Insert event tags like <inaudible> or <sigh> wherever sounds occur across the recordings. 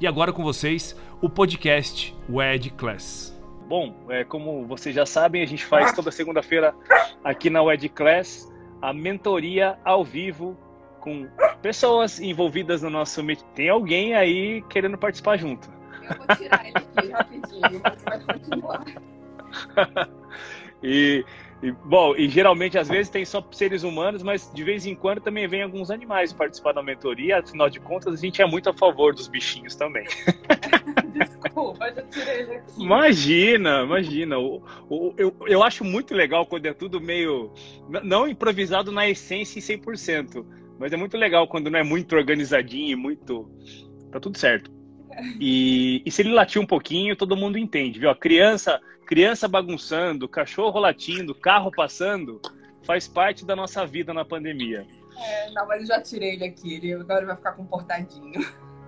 E agora com vocês, o podcast WED Class. Bom, é, como vocês já sabem, a gente faz toda segunda-feira aqui na WED Class a mentoria ao vivo com pessoas envolvidas no nosso... Tem alguém aí querendo participar junto. Eu vou tirar ele aqui rapidinho, você vai continuar. <laughs> e e, bom, e geralmente às vezes tem só seres humanos, mas de vez em quando também vem alguns animais participar da mentoria. Afinal de contas, a gente é muito a favor dos bichinhos também. <laughs> Desculpa, já tirei. Imagina, imagina. O, o, eu, eu acho muito legal quando é tudo meio. Não improvisado na essência em 100%, mas é muito legal quando não é muito organizadinho e muito. Tá tudo certo. E, e se ele latir um pouquinho, todo mundo entende, viu? A criança criança bagunçando, cachorro latindo, carro passando, faz parte da nossa vida na pandemia. É, não, mas eu já tirei ele aqui, ele agora vai ficar comportadinho.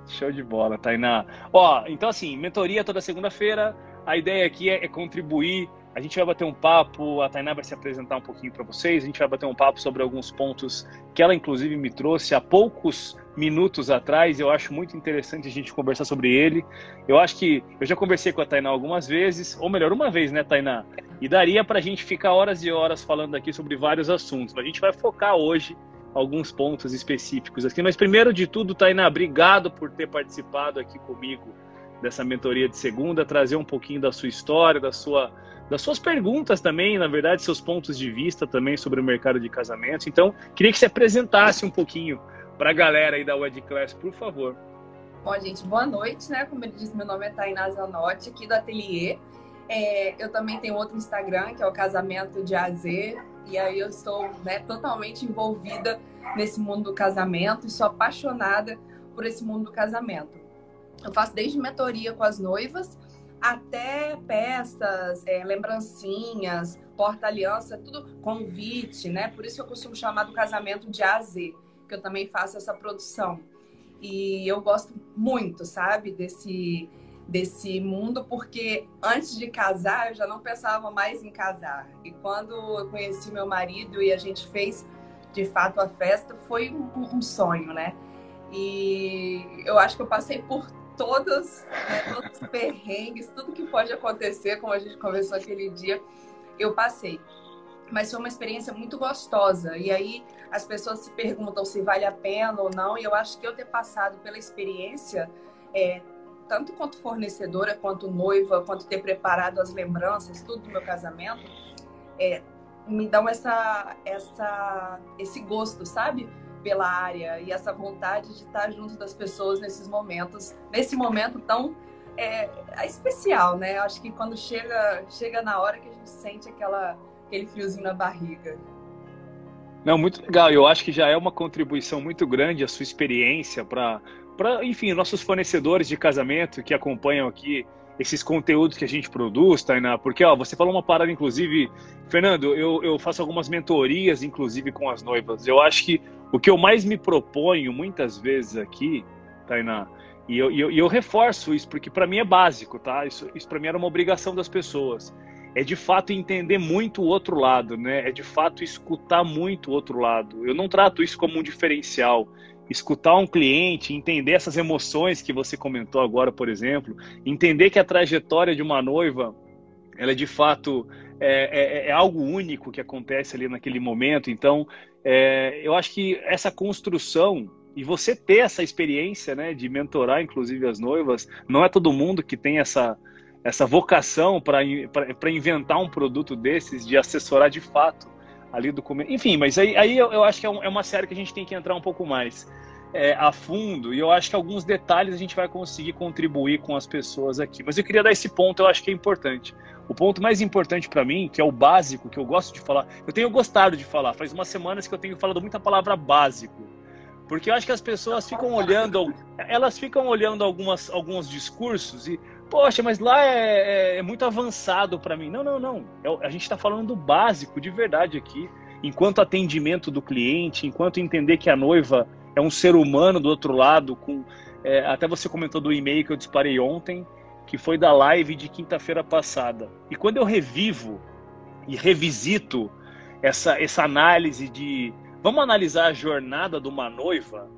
Show de bola, Tainá. Ó, então assim, mentoria toda segunda-feira. A ideia aqui é, é, contribuir. A gente vai bater um papo, a Tainá vai se apresentar um pouquinho para vocês. A gente vai bater um papo sobre alguns pontos que ela, inclusive, me trouxe há poucos minutos atrás. Eu acho muito interessante a gente conversar sobre ele. Eu acho que eu já conversei com a Tainá algumas vezes, ou melhor, uma vez, né, Tainá? E daria para a gente ficar horas e horas falando aqui sobre vários assuntos. A gente vai focar hoje alguns pontos específicos aqui. Mas primeiro de tudo, Tainá, obrigado por ter participado aqui comigo dessa mentoria de segunda, trazer um pouquinho da sua história, da sua das suas perguntas também, na verdade, seus pontos de vista também sobre o mercado de casamentos. Então, queria que você apresentasse um pouquinho para a galera aí da Wed Class, por favor. Bom, gente, boa noite, né? Como ele disse, meu nome é Tainá Zanotti, aqui do Ateliê. É, eu também tenho outro Instagram, que é o Casamento de AZ, e aí eu estou né, totalmente envolvida nesse mundo do casamento e sou apaixonada por esse mundo do casamento. Eu faço desde mentoria com as noivas até peças, é, lembrancinhas, porta-aliança, tudo convite, né? Por isso eu costumo chamar do casamento de AZ que eu também faço essa produção. E eu gosto muito, sabe, desse desse mundo, porque antes de casar eu já não pensava mais em casar. E quando eu conheci meu marido e a gente fez de fato a festa, foi um, um sonho, né? E eu acho que eu passei por todos, né, todos os perrengues, tudo que pode acontecer, como a gente conversou aquele dia, eu passei mas foi uma experiência muito gostosa. E aí as pessoas se perguntam se vale a pena ou não. E eu acho que eu ter passado pela experiência, é, tanto quanto fornecedora, quanto noiva, quanto ter preparado as lembranças, tudo do meu casamento, é, me dão essa, essa, esse gosto, sabe? Pela área e essa vontade de estar junto das pessoas nesses momentos, nesse momento tão é, é especial, né? Acho que quando chega, chega na hora que a gente sente aquela aquele friozinho na barriga. Não, muito legal. Eu acho que já é uma contribuição muito grande a sua experiência para, enfim, nossos fornecedores de casamento que acompanham aqui esses conteúdos que a gente produz, Tainá, porque ó, você falou uma parada, inclusive, Fernando, eu, eu faço algumas mentorias, inclusive, com as noivas. Eu acho que o que eu mais me proponho muitas vezes aqui, Tainá, e eu, eu, eu reforço isso, porque para mim é básico, tá? Isso, isso para mim era uma obrigação das pessoas é de fato entender muito o outro lado, né? É de fato escutar muito o outro lado. Eu não trato isso como um diferencial. Escutar um cliente, entender essas emoções que você comentou agora, por exemplo, entender que a trajetória de uma noiva, ela é de fato é, é, é algo único que acontece ali naquele momento. Então, é, eu acho que essa construção e você ter essa experiência, né, de mentorar, inclusive as noivas, não é todo mundo que tem essa essa vocação para inventar um produto desses, de assessorar de fato ali do começo. Enfim, mas aí, aí eu, eu acho que é, um, é, uma série que a gente tem que entrar um pouco mais. é, a fundo e eu acho que alguns detalhes a gente vai conseguir contribuir com as pessoas aqui. Mas eu queria dar esse ponto, eu acho que é importante. O ponto mais importante para mim, que é o básico, que eu gosto de falar, eu tenho gostado de falar, faz umas semanas que eu tenho falado muita palavra básico. Porque eu acho que as pessoas ficam olhando, elas ficam olhando algumas, alguns discursos e, poxa, mas lá é, é, é muito avançado para mim. Não, não, não. É, a gente está falando do básico, de verdade aqui. Enquanto atendimento do cliente, enquanto entender que a noiva é um ser humano do outro lado, com é, até você comentou do e-mail que eu disparei ontem, que foi da live de quinta-feira passada. E quando eu revivo e revisito essa, essa análise de vamos analisar a jornada de uma noiva,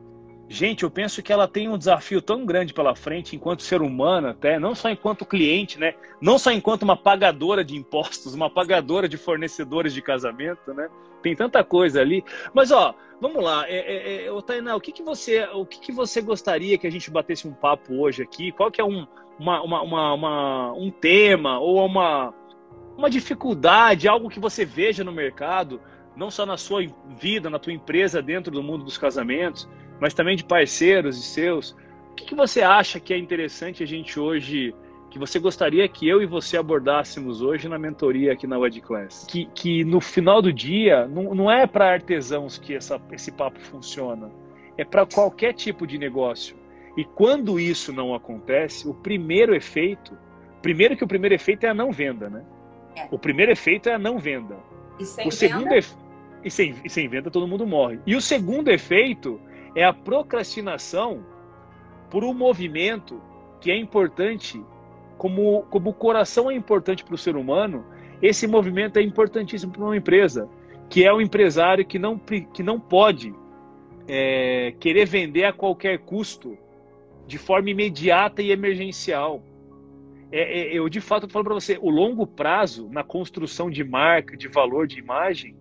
gente, eu penso que ela tem um desafio tão grande pela frente enquanto ser humano até, não só enquanto cliente, né? Não só enquanto uma pagadora de impostos, uma pagadora de fornecedores de casamento, né? Tem tanta coisa ali. Mas ó, vamos lá, é, é, é, Tainá, o que, que você, o que, que você gostaria que a gente batesse um papo hoje aqui? Qual que é um uma, uma, uma, uma, um tema ou uma, uma dificuldade, algo que você veja no mercado, não só na sua vida, na tua empresa, dentro do mundo dos casamentos, mas também de parceiros e seus. O que, que você acha que é interessante a gente hoje, que você gostaria que eu e você abordássemos hoje na mentoria aqui na Wed Class? Que, que no final do dia, não, não é para artesãos que essa, esse papo funciona, é para qualquer tipo de negócio. E quando isso não acontece, o primeiro efeito, primeiro que o primeiro efeito é a não venda, né? É. O primeiro efeito é a não venda. E sem o segundo e, sem, e sem venda todo mundo morre. E o segundo efeito é a procrastinação por um movimento que é importante, como, como o coração é importante para o ser humano, esse movimento é importantíssimo para uma empresa, que é o empresário que não, que não pode é, querer vender a qualquer custo de forma imediata e emergencial. É, é, eu, de fato, falo para você, o longo prazo na construção de marca, de valor, de imagem,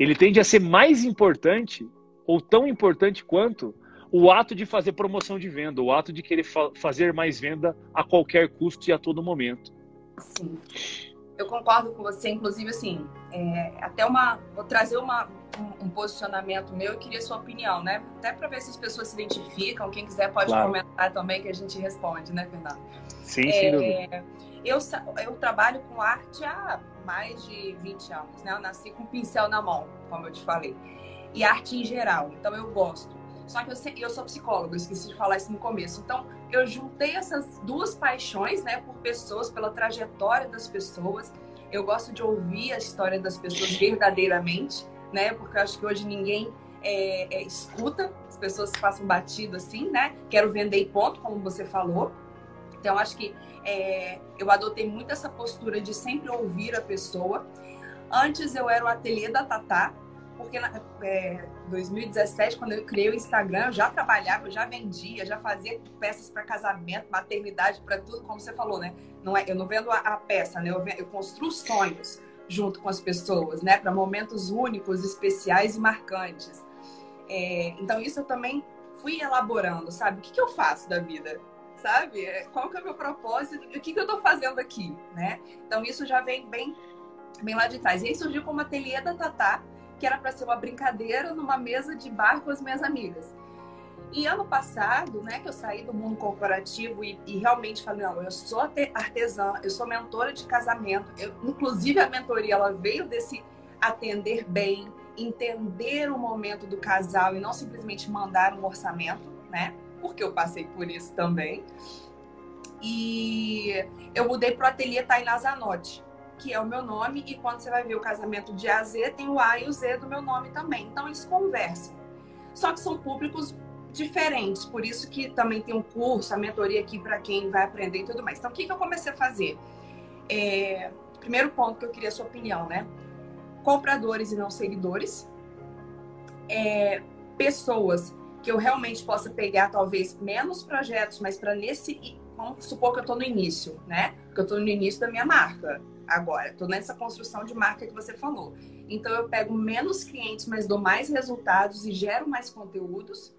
ele tende a ser mais importante ou tão importante quanto o ato de fazer promoção de venda, o ato de querer fa fazer mais venda a qualquer custo e a todo momento. Sim. Eu concordo com você, inclusive, assim, é, até uma. Vou trazer uma, um, um, posicionamento meu e queria sua opinião, né? Até para ver se as pessoas se identificam. Quem quiser pode claro. comentar também que a gente responde, né, Fernando? Sim, é, Eu, eu trabalho com arte há mais de 20 anos, né? Eu nasci com um pincel na mão, como eu te falei. E arte em geral, então eu gosto. Só que eu, eu sou psicóloga, esqueci de falar isso no começo. Então, eu juntei essas duas paixões, né, por pessoas, pela trajetória das pessoas. Eu gosto de ouvir a história das pessoas verdadeiramente, né, porque eu acho que hoje ninguém é, é, escuta, as pessoas passam batido assim, né? Quero vender e ponto, como você falou. Então, acho que é, eu adotei muito essa postura de sempre ouvir a pessoa. Antes eu era o ateliê da Tatá, porque na é, 2017, quando eu criei o Instagram, eu já trabalhava, eu já vendia, já fazia peças para casamento, maternidade, para tudo, como você falou, né? Não é, eu não vendo a, a peça, né? Eu, eu construo sonhos junto com as pessoas, né? Para momentos únicos, especiais e marcantes. É, então, isso eu também fui elaborando, sabe? O que, que eu faço da vida? Sabe? É, qual que é o meu propósito? O que, que eu estou fazendo aqui, né? Então, isso já vem bem, bem lá de trás. E aí surgiu como ateliê da Tatá, que era para ser uma brincadeira numa mesa de bar com as minhas amigas. E ano passado, né, que eu saí do mundo corporativo e, e realmente falei, não, eu sou artesã, eu sou mentora de casamento. Eu, inclusive a mentoria ela veio desse atender bem, entender o momento do casal e não simplesmente mandar um orçamento, né? Porque eu passei por isso também. E eu mudei para o ateliê Tainá Zanotti que é o meu nome, e quando você vai ver o casamento de A a Z, tem o A e o Z do meu nome também. Então eles conversam. Só que são públicos diferentes, por isso que também tem um curso, a mentoria aqui para quem vai aprender e tudo mais. Então o que, que eu comecei a fazer? É... Primeiro ponto que eu queria a sua opinião, né? Compradores e não seguidores. É... Pessoas que eu realmente possa pegar talvez menos projetos, mas para nesse vamos supor que eu estou no início, né? Que eu estou no início da minha marca agora. Estou nessa construção de marca que você falou. Então eu pego menos clientes, mas dou mais resultados e gero mais conteúdos.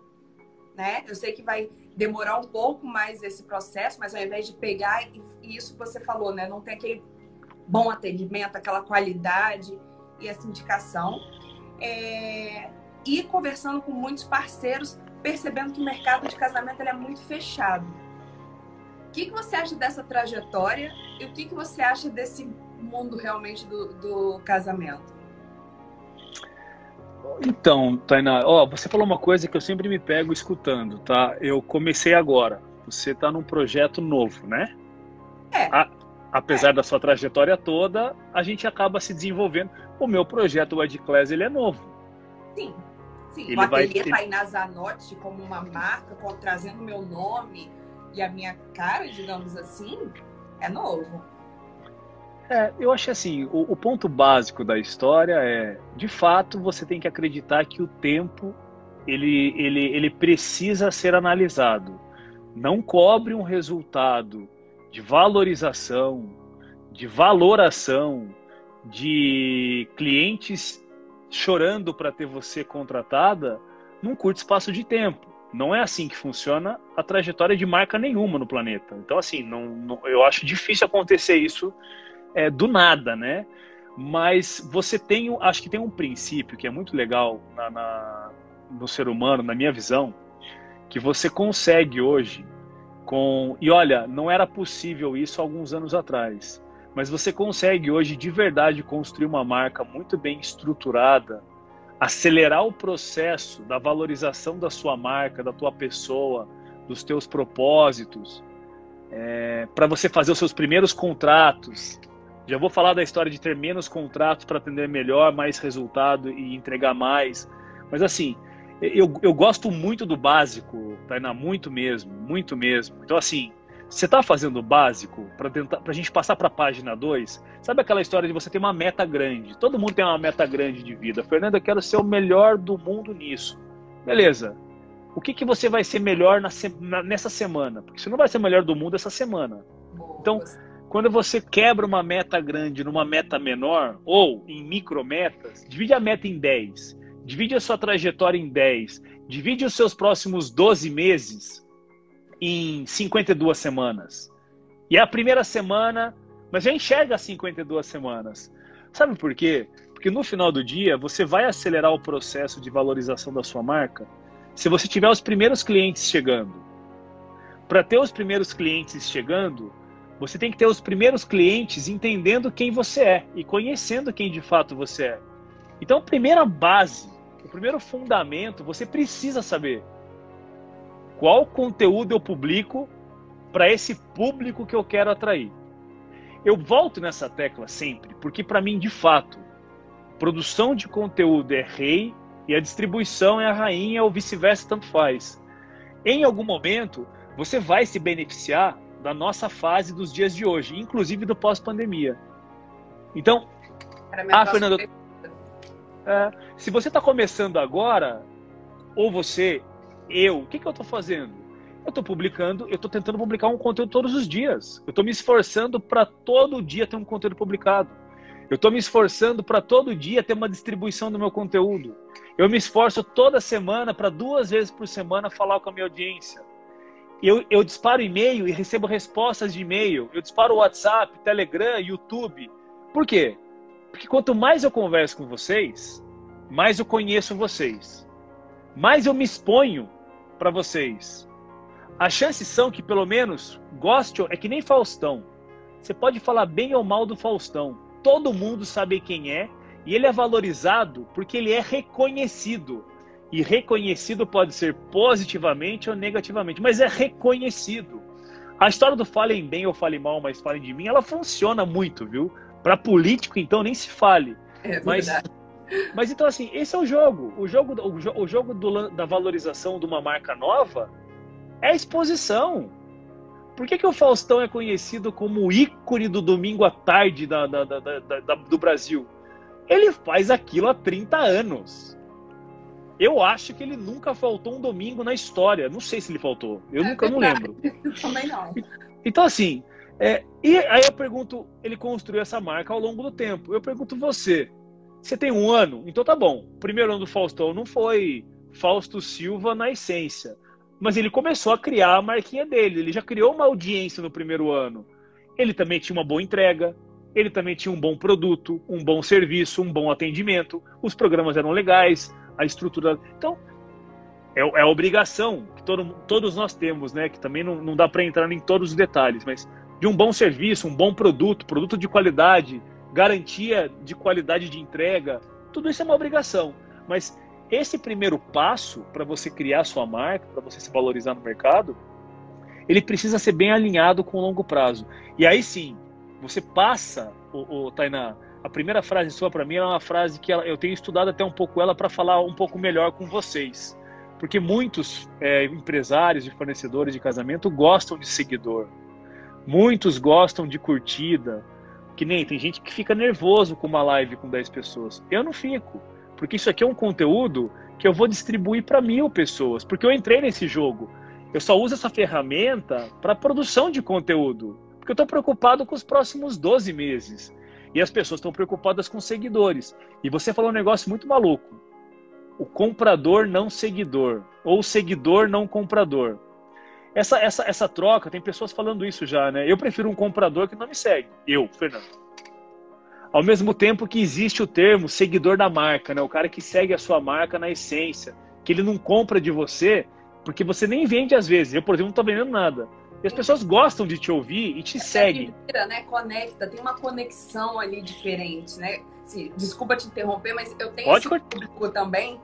Né? Eu sei que vai demorar um pouco mais esse processo, mas ao invés de pegar e isso que você falou, né? Não tem aquele bom atendimento, aquela qualidade e essa indicação. É... E conversando com muitos parceiros percebendo que o mercado de casamento é muito fechado. O que, que você acha dessa trajetória e o que, que você acha desse mundo realmente do, do casamento? Então, Tainá, ó, você falou uma coisa que eu sempre me pego escutando, tá? Eu comecei agora. Você está num projeto novo, né? É. A, apesar é. da sua trajetória toda, a gente acaba se desenvolvendo. O meu projeto, o Ed Class, ele é novo. Sim. Sim, ele o ateliê vai... Tainá Zanotti como uma marca, trazendo meu nome e a minha cara, digamos assim, é novo. É, eu acho assim, o, o, ponto básico da história é, de fato, você tem que acreditar que o tempo ele, ele, ele precisa ser analisado. Não cobre um resultado de valorização, de valoração, de clientes chorando para ter você contratada num curto espaço de tempo. Não é assim que funciona a trajetória de marca nenhuma no planeta. Então, assim, não, não eu acho difícil acontecer isso é, do nada, né? Mas você tem, acho que tem um princípio que é muito legal na, na, no ser humano, na minha visão, que você consegue hoje com e olha, não era possível isso alguns anos atrás, mas você consegue hoje de verdade construir uma marca muito bem estruturada, acelerar o processo da valorização da sua marca, da tua pessoa, dos teus propósitos, é, para você fazer os seus primeiros contratos, já vou falar da história de ter menos contratos para atender melhor, mais resultado e entregar mais. Mas assim, eu, eu gosto muito do básico, Tainá, muito mesmo, muito mesmo. Então, assim, você está fazendo o básico para tentar a gente passar para a página 2, sabe aquela história de você ter uma meta grande? Todo mundo tem uma meta grande de vida. Fernando, eu quero ser o melhor do mundo nisso. Beleza. O que, que você vai ser melhor na, na, nessa semana? Porque você não vai ser o melhor do mundo essa semana. Então, quando você quebra uma meta grande numa meta menor, ou em micrometas, divide a meta em 10, divide a sua trajetória em 10, divide os seus próximos 12 meses em 52 semanas. E a primeira semana, mas já enxerga as 52 semanas. Sabe por quê? Porque no final do dia, você vai acelerar o processo de valorização da sua marca se você tiver os primeiros clientes chegando. Para ter os primeiros clientes chegando, você tem que ter os primeiros clientes entendendo quem você é e conhecendo quem de fato você é. Então, a primeira base, o primeiro fundamento, você precisa saber qual conteúdo eu publico para esse público que eu quero atrair. Eu volto nessa tecla sempre, porque para mim, de fato, produção de conteúdo é rei e a distribuição é a rainha ou vice-versa, tanto faz. Em algum momento, você vai se beneficiar da nossa fase dos dias de hoje, inclusive do pós-pandemia. Então, ah, Fernando, é, se você está começando agora, ou você, eu, o que, que eu estou fazendo? Eu estou publicando, eu estou tentando publicar um conteúdo todos os dias. Eu estou me esforçando para todo dia ter um conteúdo publicado. Eu estou me esforçando para todo dia ter uma distribuição do meu conteúdo. Eu me esforço toda semana para duas vezes por semana falar com a minha audiência eu, eu disparo e-mail e recebo respostas de e-mail. Eu disparo WhatsApp, Telegram, YouTube. Por quê? Porque quanto mais eu converso com vocês, mais eu conheço vocês. Mais eu me exponho para vocês. As chances são que, pelo menos, goste, é que nem Faustão. Você pode falar bem ou mal do Faustão. Todo mundo sabe quem é e ele é valorizado porque ele é reconhecido. E reconhecido pode ser positivamente ou negativamente, mas é reconhecido. A história do falem bem ou falem mal, mas falem de mim, ela funciona muito, viu? Para político, então, nem se fale. É mas, mas então, assim, esse é o jogo. O jogo, o, o jogo do, da valorização de uma marca nova é a exposição. Por que, que o Faustão é conhecido como o ícone do domingo à tarde da, da, da, do Brasil? Ele faz aquilo há 30 anos. Eu acho que ele nunca faltou um domingo na história. Não sei se ele faltou. Eu é nunca verdade. não lembro. <laughs> Eu também não. Então, assim, é, e aí eu pergunto, ele construiu essa marca ao longo do tempo. Eu pergunto você, você tem um ano? Então tá bom. O primeiro ano do Faustão não foi Fausto Silva na essência. Mas ele começou a criar a marquinha dele. Ele já criou uma audiência no primeiro ano. Ele também tinha uma boa entrega. Ele também tinha um bom produto, um bom serviço, um bom atendimento. Os programas eram legais, a estrutura. Então, é, é a obrigação que todo, todos nós temos, né? Que também não, não dá para entrar em todos os detalhes, mas de um bom serviço, um bom produto, produto de qualidade, garantia de qualidade de entrega, tudo isso é uma obrigação. Mas esse primeiro passo para você criar sua marca, para você se valorizar no mercado, ele precisa ser bem alinhado com o longo prazo. E aí sim, você passa, o, o Tainá, a primeira frase sua para mim é uma frase que eu tenho estudado até um pouco ela para falar um pouco melhor com vocês. Porque muitos é, empresários e fornecedores de casamento gostam de seguidor. Muitos gostam de curtida. Que nem tem gente que fica nervoso com uma live com 10 pessoas. Eu não fico. Porque isso aqui é um conteúdo que eu vou distribuir para mil pessoas. Porque eu entrei nesse jogo. Eu só uso essa ferramenta para produção de conteúdo. Porque eu estou preocupado com os próximos 12 meses. E as pessoas estão preocupadas com seguidores. E você falou um negócio muito maluco. O comprador não seguidor. Ou seguidor não comprador. Essa, essa, essa troca, tem pessoas falando isso já, né? Eu prefiro um comprador que não me segue. Eu, Fernando. Ao mesmo tempo que existe o termo seguidor da marca, né? O cara que segue a sua marca na essência. Que ele não compra de você porque você nem vende às vezes. Eu, por exemplo, não estou vendendo nada. E as pessoas gostam de te ouvir e te seguem. Vira, né? Conecta, tem uma conexão ali diferente, né? Assim, desculpa te interromper, mas eu tenho Pode esse público também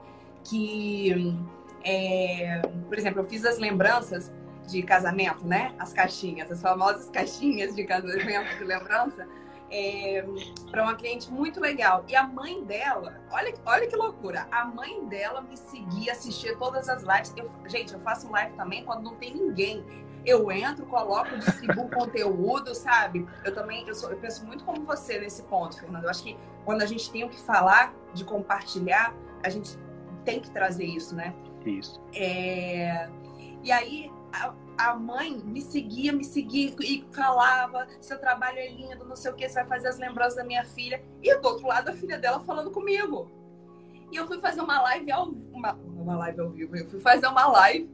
que, é, por exemplo, eu fiz as lembranças de casamento, né? As caixinhas, as famosas <laughs> caixinhas de casamento de lembrança é, para uma cliente muito legal. E a mãe dela, olha, olha que loucura, a mãe dela me seguia, assistia todas as lives. Eu, gente, eu faço live também quando não tem ninguém. Eu entro, coloco, distribuo <laughs> conteúdo, sabe? Eu também, eu, sou, eu penso muito como você nesse ponto, Fernando. Eu acho que quando a gente tem o que falar, de compartilhar, a gente tem que trazer isso, né? Isso. É... E aí, a, a mãe me seguia, me seguia e falava: seu trabalho é lindo, não sei o que, você vai fazer as lembranças da minha filha. E do outro lado, a filha dela falando comigo. E eu fui fazer uma live ao uma, uma live ao vivo, eu fui fazer uma live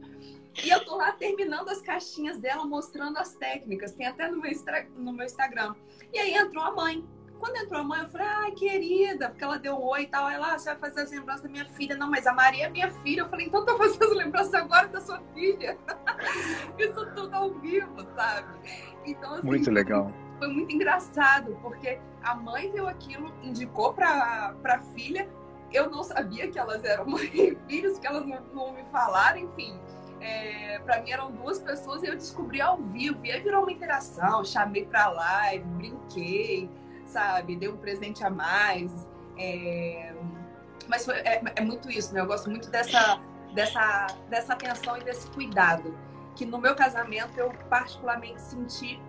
e eu tô lá terminando as caixinhas dela, mostrando as técnicas. Tem até no meu, no meu Instagram. E aí entrou a mãe. Quando entrou a mãe, eu falei, ai, querida, porque ela deu um oi e tal. Ela, ah, você vai fazer as lembranças da minha filha. Não, mas a Maria é minha filha. Eu falei, então tá fazendo as lembranças agora da sua filha. <laughs> Isso tudo ao vivo, sabe? Então, assim, muito legal. Foi muito engraçado, porque a mãe viu aquilo, indicou pra, pra filha. Eu não sabia que elas eram <laughs> mãe e filhos, que elas não, não me falaram, enfim. É, para mim eram duas pessoas e eu descobri ao vivo. E aí virou uma interação, chamei pra live, brinquei sabe? Deu um presente a mais. É... Mas foi, é, é, muito isso, né? Eu gosto muito dessa, dessa, dessa atenção e desse cuidado. Que no meu casamento eu particularmente senti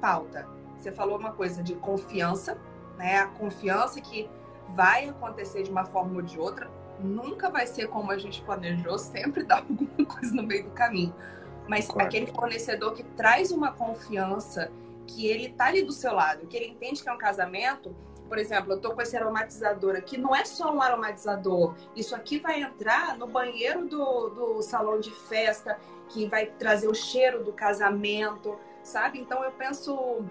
falta. Você falou uma coisa de confiança, né? A confiança que vai acontecer de uma forma ou de outra. Nunca vai ser como a gente planejou, sempre dá <laughs> alguma coisa no meio do caminho. Mas claro. aquele fornecedor que traz uma confiança que ele tá ali do seu lado, que ele entende que é um casamento. Por exemplo, eu tô com esse aromatizador aqui, não é só um aromatizador. Isso aqui vai entrar no banheiro do, do salão de festa, que vai trazer o cheiro do casamento, sabe? Então eu penso,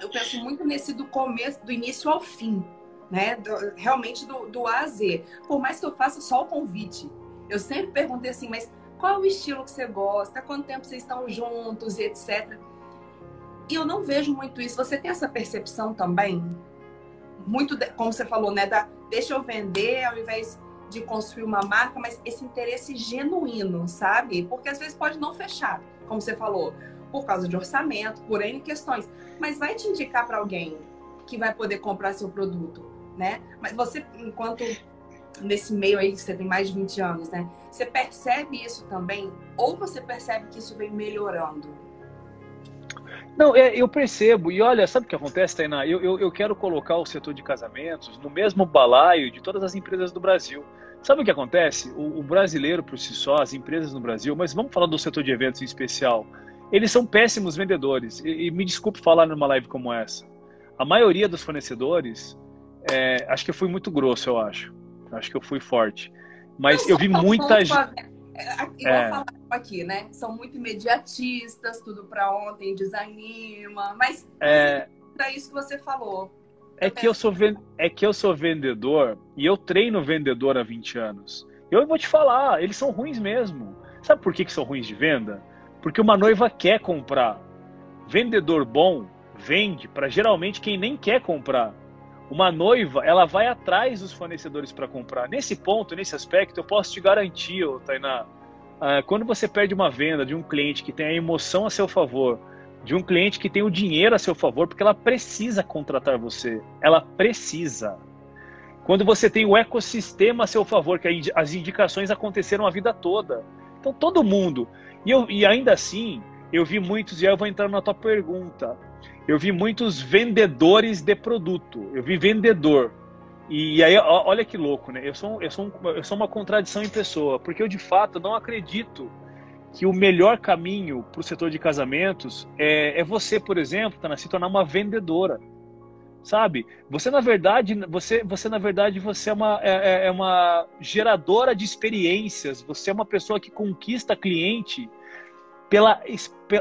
eu penso muito nesse do começo, do início ao fim, né? Do, realmente do, do A a Z. Por mais que eu faça só o convite. Eu sempre perguntei assim, mas qual o estilo que você gosta? Quanto tempo vocês estão juntos e etc. E eu não vejo muito isso. Você tem essa percepção também? Muito, de, como você falou, né? Da, deixa eu vender ao invés de construir uma marca, mas esse interesse genuíno, sabe? Porque às vezes pode não fechar, como você falou, por causa de orçamento, por N questões. Mas vai te indicar para alguém que vai poder comprar seu produto, né? Mas você, enquanto nesse meio aí que você tem mais de 20 anos, né? Você percebe isso também? Ou você percebe que isso vem melhorando? Não, é, eu percebo. E olha, sabe o que acontece, Tainá? Eu, eu, eu, quero colocar o setor de casamentos no mesmo balaio de todas as empresas do Brasil. Sabe o que acontece? O, o, brasileiro por si só, as empresas no Brasil, mas vamos falar do setor de eventos em especial, eles são péssimos vendedores. E, e me desculpe falar numa live como essa. A maioria dos fornecedores, é, acho que eu fui muito grosso, eu acho. Acho que eu fui forte. Mas eu vi muita gente. Igual é. falaram aqui, né? São muito imediatistas, tudo para ontem, desanima. Mas é, é isso que você falou. É que, eu sou, é que eu sou vendedor e eu treino vendedor há 20 anos. Eu vou te falar, eles são ruins mesmo. Sabe por que, que são ruins de venda? Porque uma noiva quer comprar. Vendedor bom vende para geralmente quem nem quer comprar. Uma noiva, ela vai atrás dos fornecedores para comprar. Nesse ponto, nesse aspecto, eu posso te garantir, Tainá, ah, quando você perde uma venda de um cliente que tem a emoção a seu favor, de um cliente que tem o dinheiro a seu favor, porque ela precisa contratar você. Ela precisa. Quando você tem o ecossistema a seu favor, que as indicações aconteceram a vida toda. Então, todo mundo. E, eu, e ainda assim, eu vi muitos, e aí eu vou entrar na tua pergunta. Eu vi muitos vendedores de produto. Eu vi vendedor. E aí, olha que louco, né? Eu sou, eu, sou, eu sou uma contradição em pessoa, porque eu de fato não acredito que o melhor caminho para o setor de casamentos é, é você, por exemplo, tá, se tornar uma vendedora, sabe? Você na verdade, você, você na verdade, você é uma, é, é, é uma geradora de experiências. Você é uma pessoa que conquista cliente pela,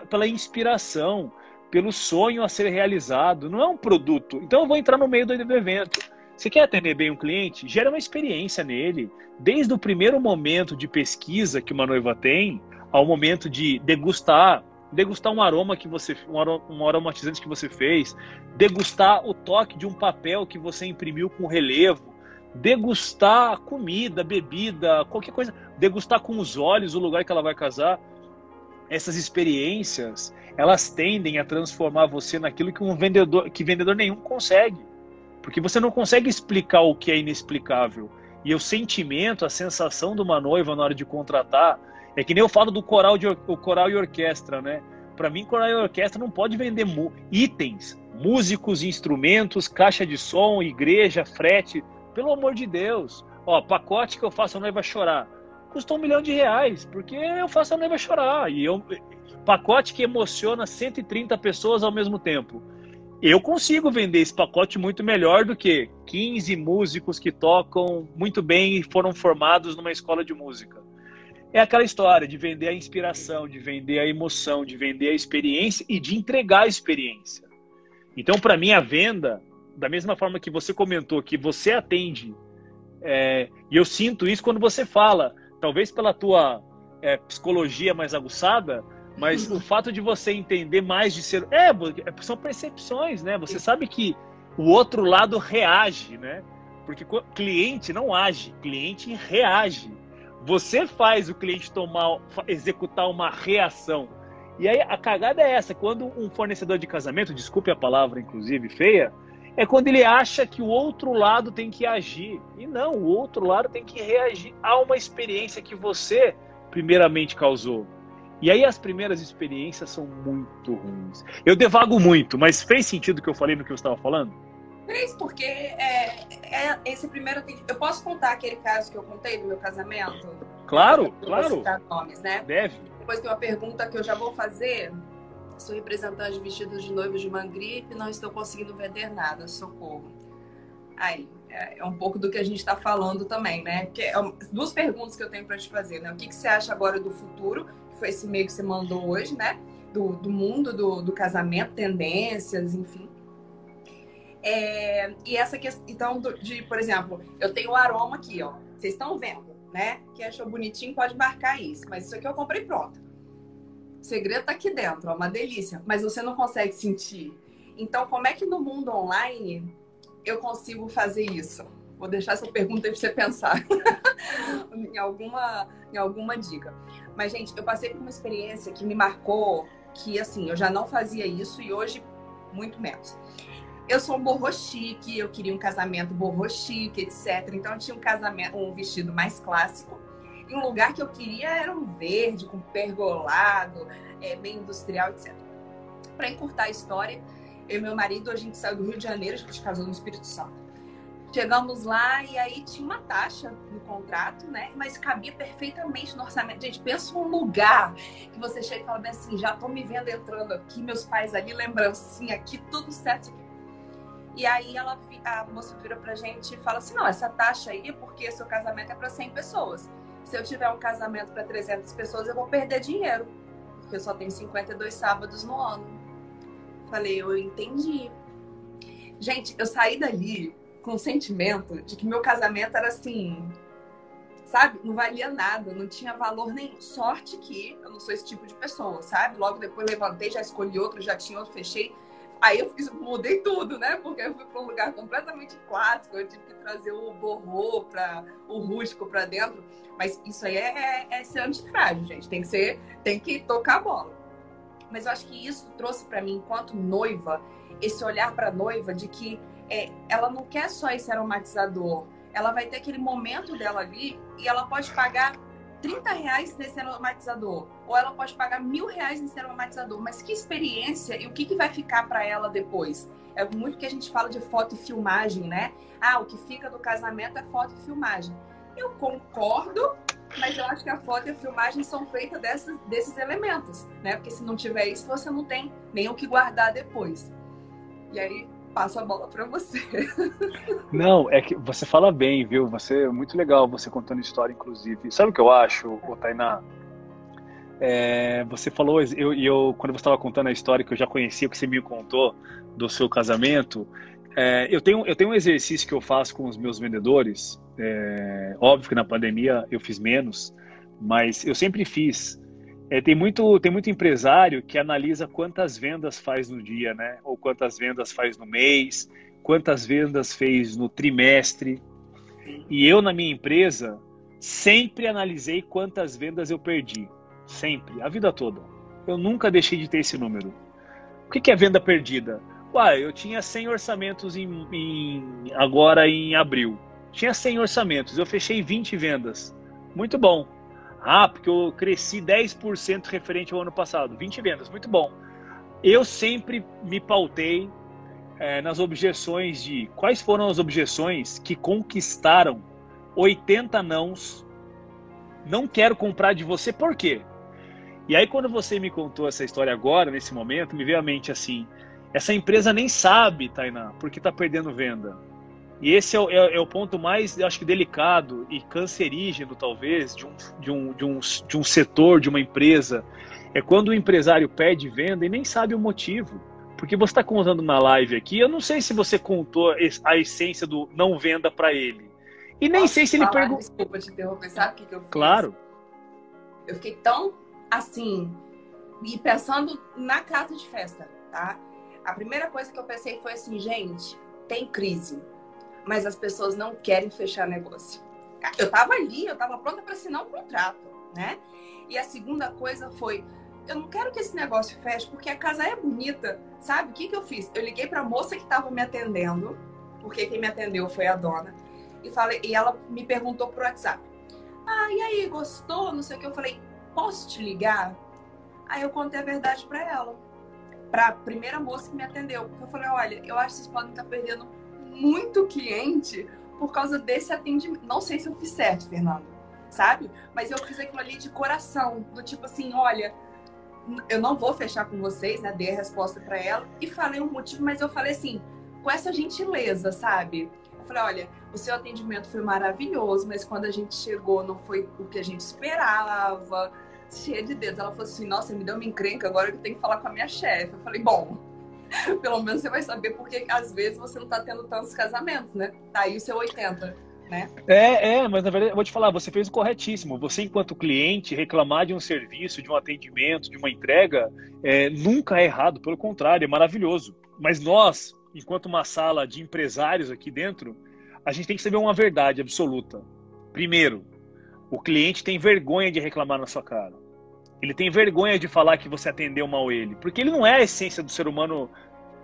pela inspiração, pelo sonho a ser realizado. Não é um produto. Então eu vou entrar no meio do evento. Você quer atender bem um cliente? Gera uma experiência nele. Desde o primeiro momento de pesquisa que uma noiva tem, ao momento de degustar, degustar um aroma que você, um, aroma, um aromatizante que você fez, degustar o toque de um papel que você imprimiu com relevo, degustar comida, bebida, qualquer coisa, degustar com os olhos o lugar que ela vai casar. Essas experiências, elas tendem a transformar você naquilo que um vendedor, que vendedor nenhum consegue. Porque você não consegue explicar o que é inexplicável. E o sentimento, a sensação de uma noiva na hora de contratar, é que nem eu falo do coral, de, o coral e orquestra, né? Para mim, coral e orquestra não pode vender itens, músicos, instrumentos, caixa de som, igreja, frete. Pelo amor de Deus. Ó, pacote que eu faço a noiva chorar. Custou um milhão de reais, porque eu faço a noiva chorar. E eu, pacote que emociona 130 pessoas ao mesmo tempo. Eu consigo vender esse pacote muito melhor do que 15 músicos que tocam muito bem e foram formados numa escola de música. É aquela história de vender a inspiração, de vender a emoção, de vender a experiência e de entregar a experiência. Então, para mim, a venda, da mesma forma que você comentou, que você atende, é, e eu sinto isso quando você fala, talvez pela tua é, psicologia mais aguçada, mas o fato de você entender mais de ser. É, são percepções, né? Você sabe que o outro lado reage, né? Porque cliente não age, cliente reage. Você faz o cliente tomar, executar uma reação. E aí a cagada é essa, quando um fornecedor de casamento, desculpe a palavra inclusive feia, é quando ele acha que o outro lado tem que agir. E não, o outro lado tem que reagir a uma experiência que você primeiramente causou. E aí as primeiras experiências são muito ruins. Eu devago muito, mas fez sentido o que eu falei no que eu estava falando? Fez, porque é, é, esse primeiro. Eu posso contar aquele caso que eu contei do meu casamento? Claro, eu claro. Nomes, né? Deve. Depois tem uma pergunta que eu já vou fazer. Sou representante de vestidos de noivo de Mangripe, não estou conseguindo vender nada, socorro. Aí, é, é um pouco do que a gente está falando também, né? Que é duas perguntas que eu tenho para te fazer, né? O que, que você acha agora do futuro? Que foi esse e-mail que você mandou hoje, né? Do, do mundo do, do casamento, tendências, enfim. É, e essa questão, então, de, por exemplo, eu tenho o aroma aqui, ó. Vocês estão vendo, né? Quem achou bonitinho pode marcar isso. Mas isso aqui eu comprei pronto. O segredo tá aqui dentro, ó, uma delícia. Mas você não consegue sentir. Então, como é que no mundo online eu consigo fazer isso? Vou deixar essa pergunta para você pensar <laughs> em, alguma, em alguma dica. Mas, gente, eu passei por uma experiência que me marcou que, assim, eu já não fazia isso e hoje muito menos. Eu sou um borro chique, eu queria um casamento borro chique, etc. Então eu tinha um casamento, um vestido mais clássico. E um lugar que eu queria era um verde, com pergolado, é, bem industrial, etc. Para encurtar a história, eu e meu marido, a gente saiu do Rio de Janeiro, a gente casou no Espírito Santo. Chegamos lá e aí tinha uma taxa no contrato, né? Mas cabia perfeitamente no orçamento. Gente, pensa um lugar que você chega e fala bem assim, já tô me vendo entrando aqui, meus pais ali, lembrancinha aqui, tudo certo e aí ela, a moça vira pra gente e fala assim: não, essa taxa aí é porque seu casamento é para 100 pessoas. Se eu tiver um casamento para 300 pessoas, eu vou perder dinheiro, porque eu só tenho 52 sábados no ano. Falei, eu entendi. Gente, eu saí dali com o sentimento de que meu casamento era assim, sabe? Não valia nada, não tinha valor nenhum. Sorte que eu não sou esse tipo de pessoa, sabe? Logo depois levantei, já escolhi outro, já tinha outro, fechei. Aí eu fiz, mudei tudo, né? Porque eu fui para um lugar completamente clássico, eu tive que trazer o borrô para o rústico para dentro. Mas isso aí é, é, é ser antifrágil, gente. Tem que ser, tem que tocar a bola. Mas eu acho que isso trouxe para mim, enquanto noiva, esse olhar para noiva de que é, ela não quer só esse aromatizador, ela vai ter aquele momento dela ali e ela pode pagar 30 reais nesse aromatizador, ou ela pode pagar mil reais nesse aromatizador, mas que experiência e o que, que vai ficar para ela depois? É muito que a gente fala de foto e filmagem, né? Ah, o que fica do casamento é foto e filmagem. Eu concordo, mas eu acho que a foto e a filmagem são feitas dessas, desses elementos, né? Porque se não tiver isso, você não tem nem o que guardar depois. E aí, passo a bola para você. <laughs> Não, é que você fala bem, viu? Você é muito legal você contando história, inclusive. Sabe o que eu acho, ô, Tainá? É, você falou, eu, eu, quando você estava contando a história que eu já conhecia, que você me contou do seu casamento, é, eu, tenho, eu tenho um exercício que eu faço com os meus vendedores. É, óbvio que na pandemia eu fiz menos, mas eu sempre fiz é, tem, muito, tem muito empresário que analisa quantas vendas faz no dia, né? Ou quantas vendas faz no mês, quantas vendas fez no trimestre. E eu, na minha empresa, sempre analisei quantas vendas eu perdi. Sempre, a vida toda. Eu nunca deixei de ter esse número. O que é venda perdida? Uai, eu tinha 100 orçamentos em, em, agora em abril. Tinha 100 orçamentos, eu fechei 20 vendas. Muito bom. Ah, porque eu cresci 10% referente ao ano passado. 20 vendas, muito bom. Eu sempre me pautei é, nas objeções de quais foram as objeções que conquistaram 80 nãos. Não quero comprar de você, por quê? E aí, quando você me contou essa história agora, nesse momento, me veio à mente assim: essa empresa nem sabe, Tainá, porque está perdendo venda. E esse é o, é, é o ponto mais, acho que, delicado e cancerígeno, talvez, de um, de, um, de, um, de um setor, de uma empresa. É quando o empresário perde venda e nem sabe o motivo. Porque você está contando na live aqui, eu não sei se você contou a essência do não venda para ele. E nem Posso sei se ele perguntou. Desculpa te interromper, sabe o que, que eu fiz? Claro. Eu fiquei tão assim, e pensando na casa de festa, tá? A primeira coisa que eu pensei foi assim, gente, tem crise mas as pessoas não querem fechar negócio. Eu estava ali, eu estava pronta para assinar um contrato, né? E a segunda coisa foi, eu não quero que esse negócio feche porque a casa é bonita, sabe? O que, que eu fiz? Eu liguei para a moça que estava me atendendo, porque quem me atendeu foi a dona, e falei, e ela me perguntou por WhatsApp. Ah, e aí, gostou? Não sei o que. Eu falei, posso te ligar? Aí eu contei a verdade para ela, para a primeira moça que me atendeu. Eu falei, olha, eu acho que vocês podem estar perdendo muito cliente por causa desse atendimento. Não sei se eu fiz certo, Fernando, sabe? Mas eu fiz aquilo ali de coração, do tipo assim, olha, eu não vou fechar com vocês, né? Dei a resposta para ela e falei um motivo, mas eu falei assim, com essa gentileza, sabe? Falei, olha, o seu atendimento foi maravilhoso, mas quando a gente chegou não foi o que a gente esperava, cheia de dedos. Ela falou assim, nossa, me deu uma encrenca, agora eu tenho que falar com a minha chefe. Eu falei, bom, <laughs> Pelo menos você vai saber porque às vezes você não está tendo tantos casamentos, né? Tá aí o seu 80. Né? É, é, mas na verdade, eu vou te falar, você fez o corretíssimo. Você, enquanto cliente, reclamar de um serviço, de um atendimento, de uma entrega, é, nunca é errado, pelo contrário, é maravilhoso. Mas nós, enquanto uma sala de empresários aqui dentro, a gente tem que saber uma verdade absoluta. Primeiro, o cliente tem vergonha de reclamar na sua cara. Ele tem vergonha de falar que você atendeu mal ele, porque ele não é a essência do ser humano.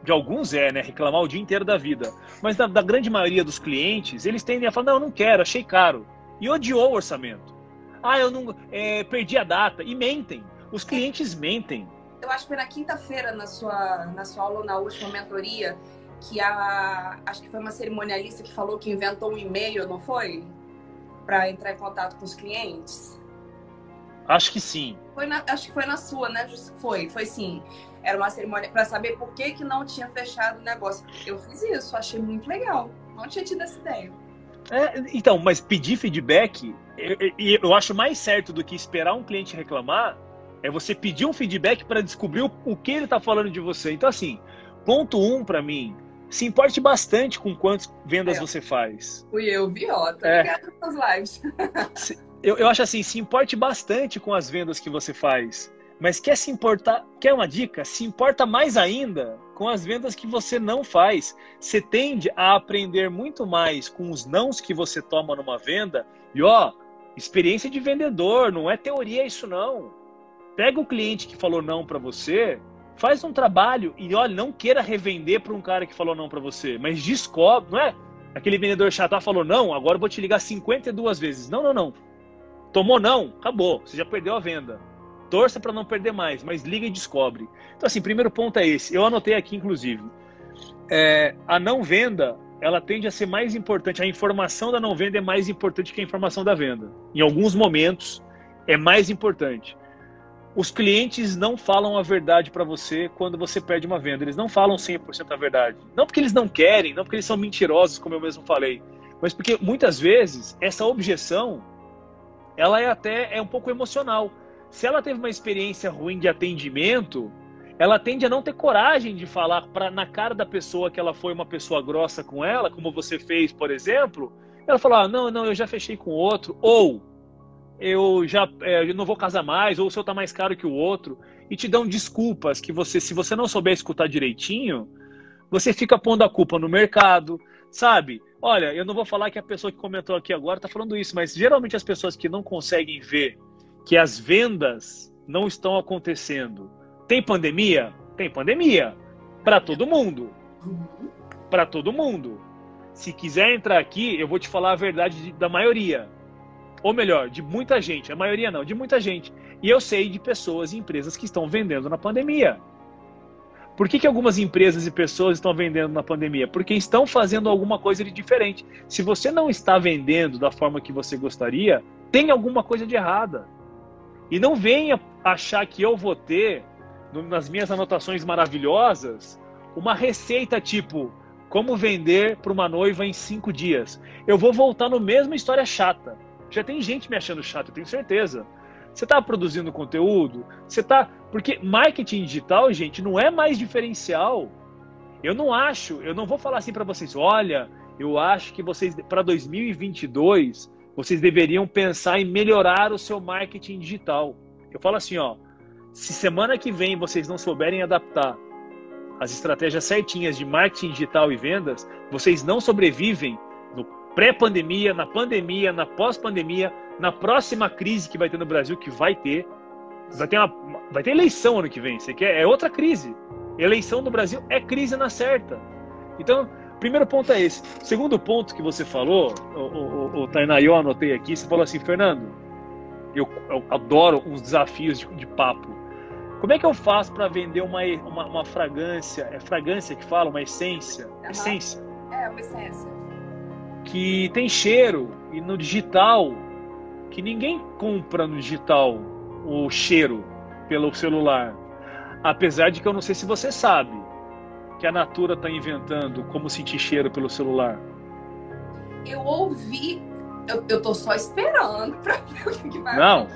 De alguns é, né? Reclamar o dia inteiro da vida. Mas da, da grande maioria dos clientes, eles tendem a falar: não, eu não quero, achei caro. E odiou o orçamento. Ah, eu não. É, perdi a data. E mentem. Os clientes mentem. Eu acho que foi na quinta-feira, na sua, na sua aula, na última mentoria, que a. Acho que foi uma cerimonialista que falou que inventou um e-mail, não foi? Para entrar em contato com os clientes. Acho que sim. Foi na, acho que foi na sua, né? Foi, foi sim. Era uma cerimônia para saber por que, que não tinha fechado o negócio. Eu fiz isso, achei muito legal. Não tinha tido essa ideia. É, então, mas pedir feedback, e eu, eu, acho mais certo do que esperar um cliente reclamar, é você pedir um feedback para descobrir o, o, que ele está falando de você. Então, assim, ponto um para mim, se importe bastante com quantas vendas é. você faz. Fui eu, vi, ó, tô é. nas lives. <laughs> eu, eu acho assim, se importe bastante com as vendas que você faz. Mas quer se importar, quer uma dica? Se importa mais ainda com as vendas que você não faz. Você tende a aprender muito mais com os nãos que você toma numa venda. E ó, experiência de vendedor, não é teoria isso não. Pega o cliente que falou não para você, faz um trabalho e olha, não queira revender para um cara que falou não para você, mas descobre, não é? Aquele vendedor chato ah, falou não, agora eu vou te ligar 52 vezes. Não, não, não. Tomou não, acabou, você já perdeu a venda. Torça para não perder mais, mas liga e descobre. Então, assim, primeiro ponto é esse. Eu anotei aqui, inclusive. É, a não venda, ela tende a ser mais importante. A informação da não venda é mais importante que a informação da venda. Em alguns momentos, é mais importante. Os clientes não falam a verdade para você quando você perde uma venda. Eles não falam 100% a verdade. Não porque eles não querem, não porque eles são mentirosos, como eu mesmo falei, mas porque muitas vezes essa objeção ela é até é um pouco emocional se ela teve uma experiência ruim de atendimento, ela tende a não ter coragem de falar para na cara da pessoa que ela foi uma pessoa grossa com ela, como você fez, por exemplo. Ela falou: ah, não, não, eu já fechei com outro, ou eu já é, eu não vou casar mais, ou o seu tá mais caro que o outro, e te dão desculpas que você, se você não souber escutar direitinho, você fica pondo a culpa no mercado, sabe? Olha, eu não vou falar que a pessoa que comentou aqui agora está falando isso, mas geralmente as pessoas que não conseguem ver que as vendas não estão acontecendo. Tem pandemia? Tem pandemia. Para todo mundo. Para todo mundo. Se quiser entrar aqui, eu vou te falar a verdade da maioria. Ou melhor, de muita gente. A maioria não, de muita gente. E eu sei de pessoas e empresas que estão vendendo na pandemia. Por que, que algumas empresas e pessoas estão vendendo na pandemia? Porque estão fazendo alguma coisa de diferente. Se você não está vendendo da forma que você gostaria, tem alguma coisa de errada. E não venha achar que eu vou ter, nas minhas anotações maravilhosas, uma receita tipo como vender para uma noiva em cinco dias. Eu vou voltar no mesmo história chata. Já tem gente me achando chato, eu tenho certeza. Você está produzindo conteúdo? Você está. Porque marketing digital, gente, não é mais diferencial. Eu não acho, eu não vou falar assim para vocês, olha, eu acho que vocês, para 2022, vocês deveriam pensar em melhorar o seu marketing digital. Eu falo assim, ó, se semana que vem vocês não souberem adaptar as estratégias certinhas de marketing digital e vendas, vocês não sobrevivem pré-pandemia, na pandemia, na pós-pandemia, na próxima crise que vai ter no Brasil, que vai ter. Vai ter, uma, vai ter eleição ano que vem. Você quer? É outra crise. Eleição no Brasil é crise na certa. Então, Primeiro ponto é esse. Segundo ponto que você falou, o, o, o Tainá, eu anotei aqui, você falou assim, Fernando, eu, eu adoro uns desafios de, de, papo. Como é que eu faço para vender uma, uma, uma, fragrância? É fragrância que fala? Uma essência? Uhum. Essência? É, uma essência. Que tem cheiro e no digital, que ninguém compra no digital o cheiro pelo celular. Apesar de que eu não sei se você sabe, que a Natura está inventando como sentir cheiro pelo celular? Eu ouvi, eu, eu tô só esperando para ver o que vai não,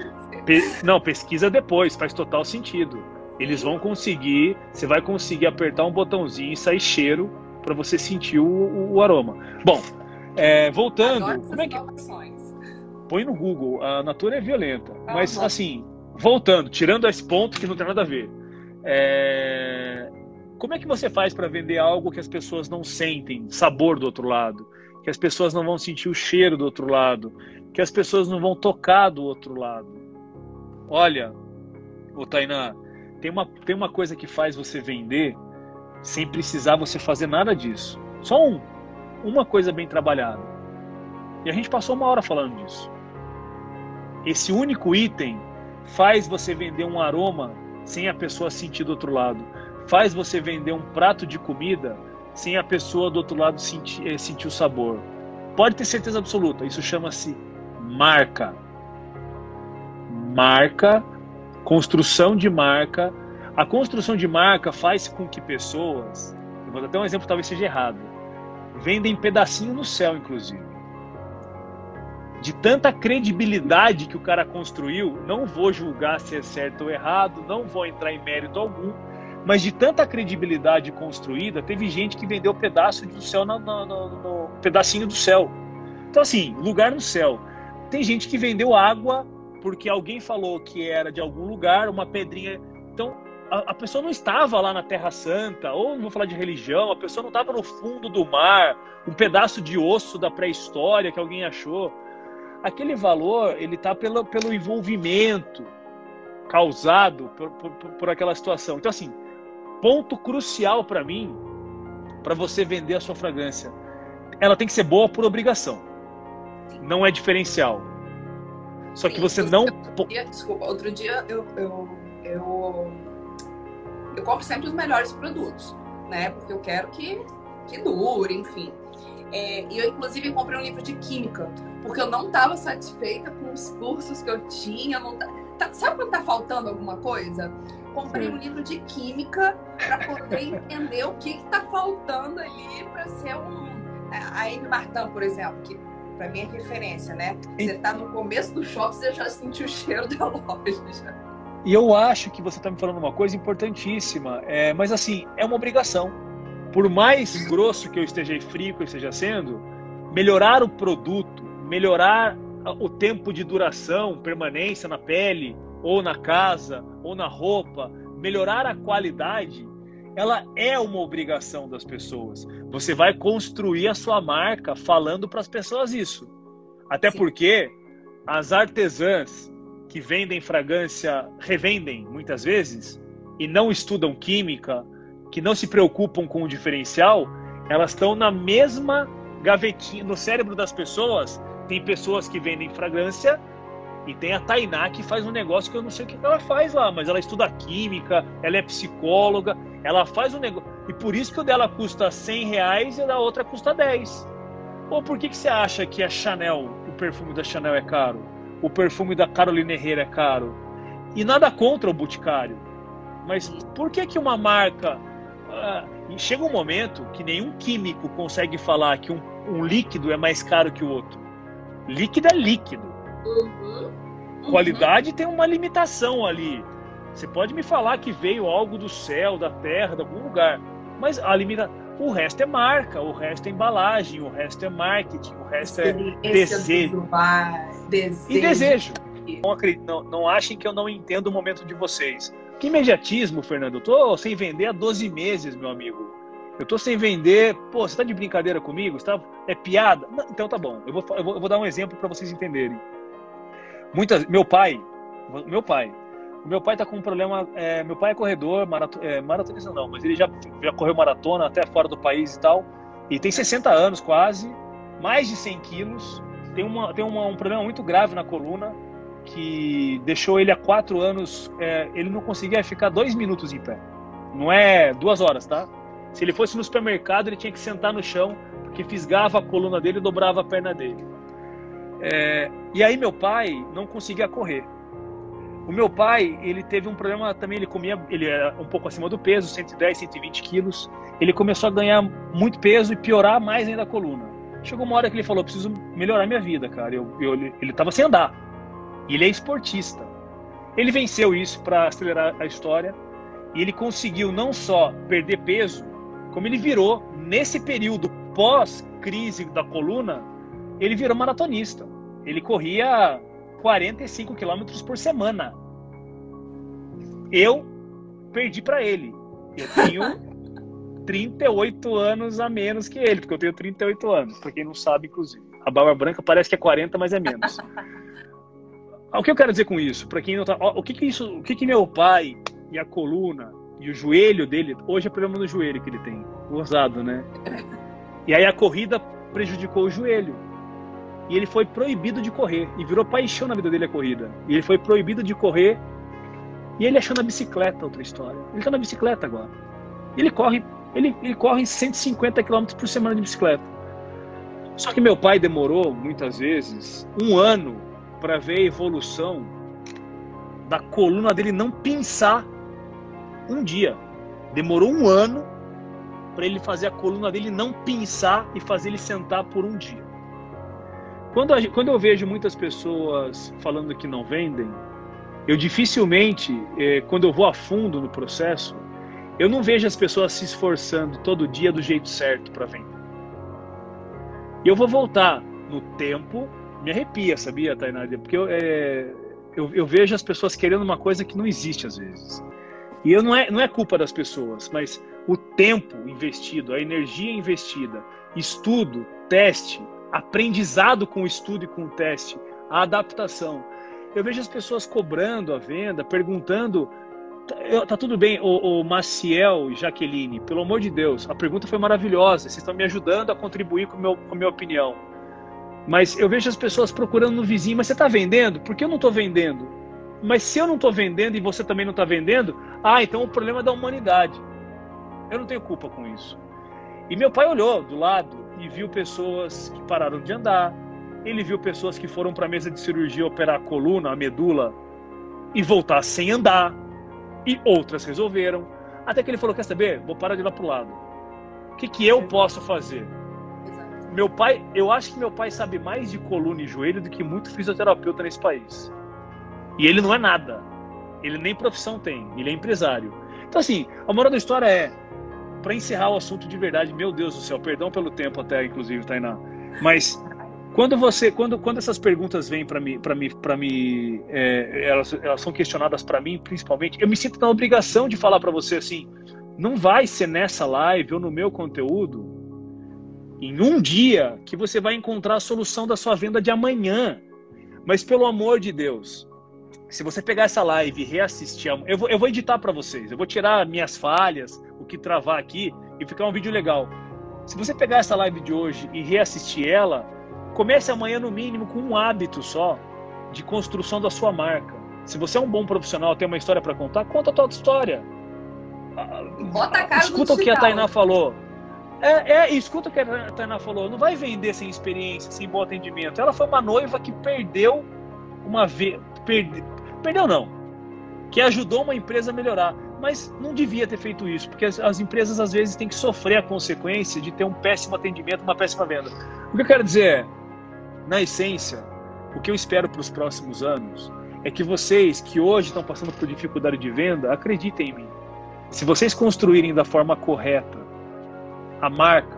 pe, não, pesquisa depois, faz total sentido. Eles vão conseguir, você vai conseguir apertar um botãozinho e sair cheiro para você sentir o, o, aroma. Bom, é, voltando, como é que põe no Google? A Natura é violenta, ah, mas assim, voltando, tirando esse ponto que não tem nada a ver. É, como é que você faz para vender algo que as pessoas não sentem sabor do outro lado, que as pessoas não vão sentir o cheiro do outro lado, que as pessoas não vão tocar do outro lado? Olha, o Tainá, tem uma, tem uma coisa que faz você vender sem precisar você fazer nada disso. Só um, uma coisa bem trabalhada. E a gente passou uma hora falando disso. Esse único item faz você vender um aroma sem a pessoa sentir do outro lado faz você vender um prato de comida sem a pessoa do outro lado sentir, eh, sentir o sabor. Pode ter certeza absoluta, isso chama-se marca. Marca, construção de marca. A construção de marca faz com que pessoas, eu vou dar até um exemplo, talvez seja errado, vendem pedacinho no céu, inclusive. De tanta credibilidade que o cara construiu, não vou julgar se é certo ou errado, não vou entrar em mérito algum, Mas de tanta credibilidade construída, teve gente que vendeu pedaço do céu no, no, no, no pedacinho do céu. Então, assim, lugar no céu. Tem gente que vendeu água porque alguém falou que era de algum lugar, uma pedrinha. Então, a, a, pessoa não estava lá na Terra Santa, ou não vou falar de religião, a pessoa não estava no fundo do mar, um pedaço de osso da pré-história que alguém achou. Aquele valor, ele está pelo, pelo envolvimento causado por, por, por aquela situação. Então, assim, ponto crucial para mim, para você vender a sua fragrância, ela tem que ser boa por obrigação. Não é diferencial. Só Sim, que você não. Outro dia, desculpa, outro dia eu, eu, eu, eu compro sempre os melhores produtos, né? Porque eu quero que, que dure, enfim. É, e eu, inclusive, comprei um livro de química, porque eu não estava satisfeita com os cursos que eu tinha. Não tá, tá, sabe quando tá faltando alguma coisa? Comprei Sim. um livro de química para poder entender o que está faltando ali para ser um. A Amy Martin, por exemplo, que para mim é referência, né? Você tá no começo do shopping, você já sentiu o cheiro da loja. E eu acho que você está me falando uma coisa importantíssima, é, mas assim, é uma obrigação. Por mais grosso que eu esteja e frio que eu esteja sendo, melhorar o produto, melhorar o tempo de duração, permanência na pele, ou na casa, ou na roupa, melhorar a qualidade, ela é uma obrigação das pessoas. Você vai construir a sua marca falando para as pessoas isso. Até Sim. porque as artesãs que vendem fragrância revendem muitas vezes e não estudam química, que não se preocupam com o diferencial, elas estão na mesma gavetinha no cérebro das pessoas. Tem pessoas que vendem fragrância e tem a Tainá que faz um negócio que eu não sei o que ela faz lá, mas ela estuda química, ela é psicóloga, ela faz um negócio. E por isso que o dela custa 100 reais e a da outra custa 10. Ou por que, que você acha que a Chanel, o perfume da Chanel é caro? O perfume da Carolina Herrera é caro? E nada contra o Boticário. Mas por que, que uma marca. Uh, chega um momento que nenhum químico consegue falar que um, um líquido é mais caro que o outro. Líquido é líquido. Uhum. Uhum. Qualidade tem uma limitação ali. Você pode me falar que veio algo do céu, da terra, de algum lugar, mas a limita... o resto é marca, o resto é embalagem, o resto é marketing, o resto é desejo. desejo. E desejo. Não, não, não achem que eu não entendo o momento de vocês. Que imediatismo, Fernando. Eu tô sem vender há 12 meses, meu amigo. Eu tô sem vender. Pô, você tá de brincadeira comigo? Você tá... É piada? Não, então tá bom. Eu vou, eu vou, eu vou dar um exemplo para vocês entenderem. Muitas, meu pai, meu pai, meu pai tá com um problema. É, meu pai é corredor, marato, é, maratonista não, mas ele já, já correu maratona até fora do país e tal. E tem 60 anos quase, mais de 100 quilos. Tem, uma, tem uma, um problema muito grave na coluna que deixou ele há quatro anos. É, ele não conseguia ficar dois minutos em pé. Não é duas horas, tá? Se ele fosse no supermercado, ele tinha que sentar no chão, porque fisgava a coluna dele e dobrava a perna dele. É, e aí meu pai não conseguia correr. O meu pai, ele teve um problema também, ele comia, ele era um pouco acima do peso, 110, 120 quilos. Ele começou a ganhar muito peso e piorar mais ainda a coluna. Chegou uma hora que ele falou, preciso melhorar minha vida, cara. Eu, eu, ele estava sem andar. E ele é esportista. Ele venceu isso para acelerar a história. E ele conseguiu não só perder peso, como ele virou, nesse período pós-crise da coluna, ele virou maratonista. Ele corria 45 quilômetros por semana. Eu perdi para ele. Eu tenho <laughs> 38 anos a menos que ele, porque eu tenho 38 anos, para quem não sabe, inclusive. A barba branca parece que é 40, mas é menos. <laughs> o que eu quero dizer com isso? Para quem não tá, o que que isso, o que que meu pai e a coluna e o joelho dele, hoje é problema no joelho que ele tem, gozado, né? <laughs> E aí a corrida prejudicou o joelho. E ele foi proibido de correr. E virou paixão na vida dele a corrida. E ele foi proibido de correr. E ele achou na bicicleta outra história. Ele está na bicicleta agora. Ele corre, ele, ele corre 150 km por semana de bicicleta. Só que meu pai demorou, muitas vezes, um ano para ver a evolução da coluna dele não pinçar um dia. Demorou um ano para ele fazer a coluna dele não pinçar e fazer ele sentar por um dia. Quando, a, quando eu vejo muitas pessoas falando que não vendem, eu dificilmente, é, quando eu vou a fundo no processo, Eu não vejo as pessoas se esforçando todo dia do jeito certo para vender. E eu vou voltar no tempo, me arrepia, sabia, Tainá? Porque eu, é, eu, eu, vejo as pessoas querendo uma coisa que não existe às vezes. E eu não é, não é culpa das pessoas, mas o tempo investido, a energia investida, estudo, teste, aprendizado com o estudo e com o teste, a adaptação. Eu vejo as pessoas cobrando a venda, perguntando. Tá, tá tudo bem, o, o Maciel e Jaqueline, pelo amor de Deus, a pergunta foi maravilhosa. Vocês estão me ajudando a contribuir com, meu, com a minha opinião. Mas eu vejo as pessoas procurando no vizinho, mas você está vendendo? Por que eu não estou vendendo? Mas se eu não estou vendendo e você também não está vendendo, ah, então o problema é da humanidade. Eu não tenho culpa com isso. E meu pai olhou do lado e viu pessoas que pararam de andar. Ele viu pessoas que foram para a mesa de cirurgia operar a coluna, a medula e voltar sem andar. E outras resolveram. Até que ele falou: Quer saber? Vou parar de ir lá para o lado. O que, que eu posso fazer? Meu pai, eu acho que meu pai sabe mais de coluna e joelho do que muito fisioterapeuta nesse país. E ele não é nada. Ele nem profissão tem. Ele é empresário. Então, assim, a moral da história é: para encerrar o assunto de verdade, meu Deus do céu, perdão pelo tempo até, inclusive, Tainá. Mas quando você, quando, quando essas perguntas vêm para mim, para mim, para mim, é, elas, elas são questionadas para mim, principalmente, eu me sinto na obrigação de falar para você assim, não vai ser nessa live ou no meu conteúdo, em um dia que você vai encontrar a solução da sua venda de amanhã. Mas pelo amor de Deus, se você pegar essa live e reassistir, eu vou, eu vou editar para vocês, eu vou tirar minhas falhas, que travar aqui e ficar um vídeo legal. Se você pegar essa live de hoje e reassistir ela, comece amanhã no mínimo com um hábito só de construção da sua marca. Se você é um bom profissional, tem uma história para contar, conta a tua história. Bota a cara Escuta o que a Tainá falou. É, é, escuta o que a Tainá falou. Não vai vender sem experiência, sem bom atendimento. Ela foi uma noiva que perdeu uma vez. Perde, Perdeu não. Que ajudou uma empresa a melhorar. Mas não devia ter feito isso, porque as, as, empresas às vezes têm que sofrer a consequência de ter um péssimo atendimento, uma péssima venda. O que eu quero dizer é, na essência, o que eu espero para os próximos anos é que vocês que hoje estão passando por dificuldade de venda, acreditem em mim. Se vocês construírem da forma correta a marca,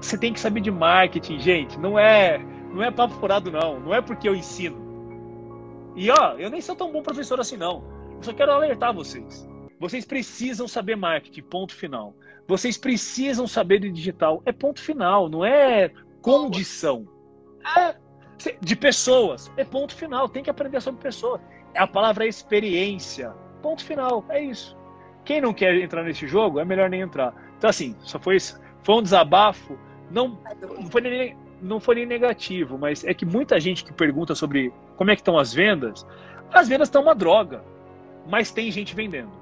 você tem que saber de marketing, gente. Não é, não é papo furado não. Não é porque eu ensino. E ó, eu nem sou tão bom professor assim não. Eu só quero alertar vocês. Vocês precisam saber marketing, ponto final. Vocês precisam saber de digital, é ponto final, não é condição. É de pessoas, é ponto final. Tem que aprender sobre pessoas. A palavra é experiência, ponto final, é isso. Quem não quer entrar nesse jogo, é melhor nem entrar. Então assim, só foi isso. Foi um desabafo. Não, não foi nem não foi nem negativo, mas é que muita gente que pergunta sobre como é que estão as vendas, as vendas estão uma droga, mas tem gente vendendo.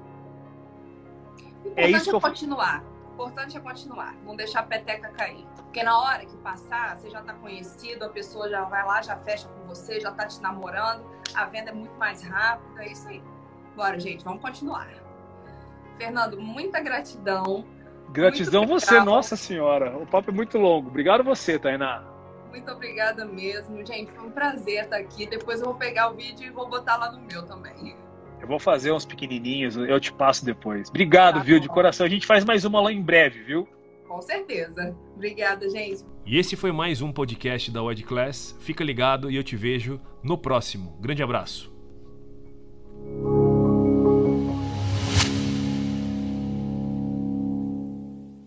O é isso é continuar. O importante é continuar, não deixar a peteca cair. Porque na hora que passar, você já está conhecido, a pessoa já vai lá, já fecha com você, já está te namorando, a venda é muito mais rápida, é isso aí. Bora, gente, vamos continuar. Fernando, muita gratidão Gratidão você, nossa senhora. O papo é muito longo. Obrigado você, Tainá. Muito obrigada mesmo. Gente, foi um prazer estar aqui. Depois eu vou pegar o vídeo e vou botar lá no meu também. Eu vou fazer uns pequenininhos, eu te passo depois. Obrigado, tá viu, de coração. A gente faz mais uma lá em breve, viu? Com certeza. Obrigada, gente. E esse foi mais um podcast da Wed Class. Fica ligado e eu te vejo no próximo. Grande abraço.